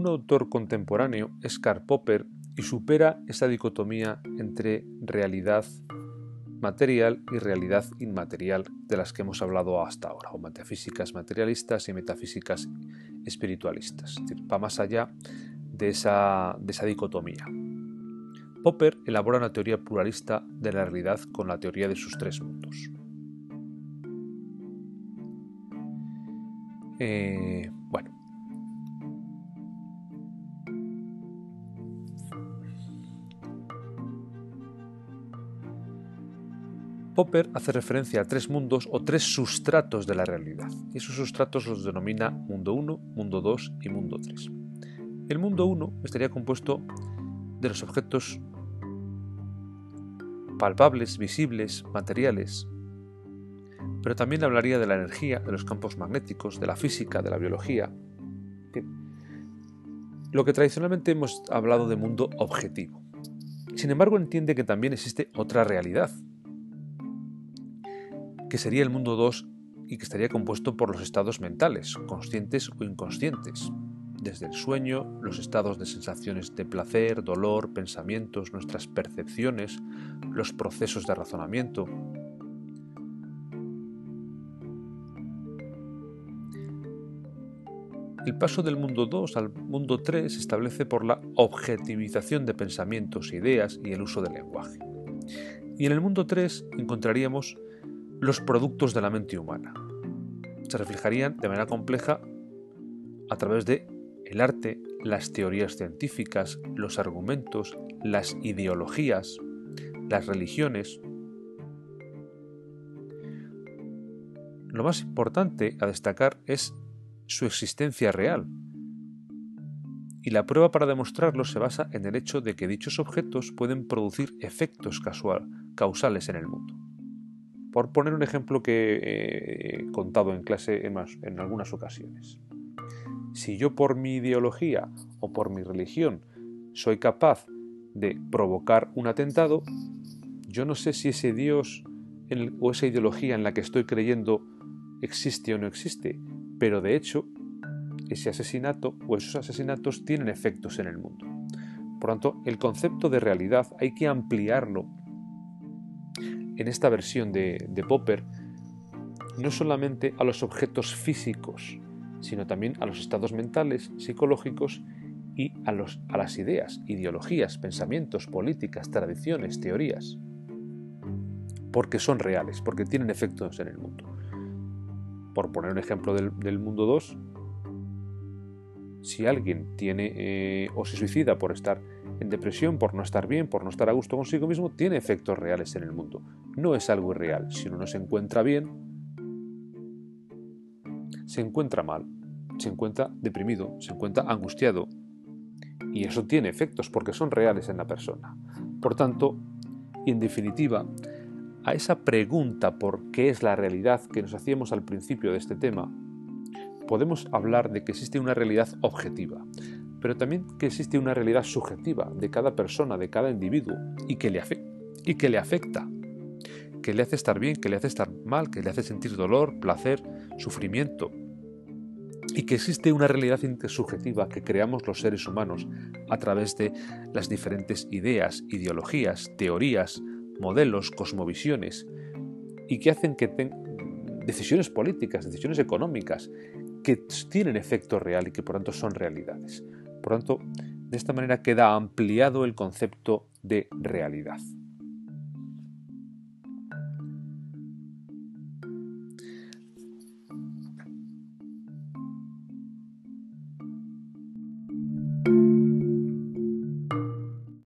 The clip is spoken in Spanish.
un autor contemporáneo es Karl Popper y supera esa dicotomía entre realidad material y realidad inmaterial de las que hemos hablado hasta ahora, o metafísicas materialistas y metafísicas espiritualistas. va más allá de esa, de esa dicotomía. Popper elabora una teoría pluralista de la realidad con la teoría de sus tres mundos. Eh, bueno. Popper hace referencia a tres mundos o tres sustratos de la realidad, y esos sustratos los denomina mundo 1, mundo 2 y mundo 3. El mundo 1 estaría compuesto de los objetos palpables, visibles, materiales, pero también hablaría de la energía, de los campos magnéticos, de la física, de la biología. Lo que tradicionalmente hemos hablado de mundo objetivo. Sin embargo, entiende que también existe otra realidad, que sería el mundo 2 y que estaría compuesto por los estados mentales, conscientes o inconscientes, desde el sueño, los estados de sensaciones de placer, dolor, pensamientos, nuestras percepciones, los procesos de razonamiento, El paso del mundo 2 al mundo 3 se establece por la objetivización de pensamientos, ideas y el uso del lenguaje. Y en el mundo 3 encontraríamos los productos de la mente humana. Se reflejarían de manera compleja a través de el arte, las teorías científicas, los argumentos, las ideologías, las religiones. Lo más importante a destacar es su existencia real. Y la prueba para demostrarlo se basa en el hecho de que dichos objetos pueden producir efectos causales en el mundo. Por poner un ejemplo que he contado en clase en, en algunas ocasiones. Si yo por mi ideología o por mi religión soy capaz de provocar un atentado, yo no sé si ese Dios o esa ideología en la que estoy creyendo existe o no existe, pero de hecho ese asesinato o esos asesinatos tienen efectos en el mundo. Por tanto, el concepto de realidad hay que ampliarlo en esta versión de, Popper no solamente a los objetos físicos, sino también a los estados mentales, psicológicos y a, las ideas, ideologías, pensamientos, políticas, tradiciones, teorías. Porque son reales, porque tienen efectos en el mundo. Por poner un ejemplo del, mundo 2, si alguien tiene eh, o se suicida por estar en depresión, por no estar bien, por no estar a gusto consigo mismo, tiene efectos reales en el mundo. No es algo irreal. Si uno no se encuentra bien, se encuentra mal, se encuentra deprimido, se encuentra angustiado. Y eso tiene efectos porque son reales en la persona. Por tanto, en definitiva, a esa pregunta por qué es la realidad que nos hacíamos al principio de este tema, podemos hablar de que existe una realidad objetiva, pero también que existe una realidad subjetiva de cada persona, de cada individuo, y que le, y que le afecta, que le hace estar bien, que le hace estar mal, que le hace sentir dolor, placer, sufrimiento, y que existe una realidad intersubjetiva que creamos los seres humanos a través de las diferentes ideas, ideologías, teorías, modelos, cosmovisiones, y que hacen que tengan decisiones políticas, decisiones económicas, que tienen efecto real y que por tanto son realidades. Por tanto, de esta manera queda ampliado el concepto de realidad.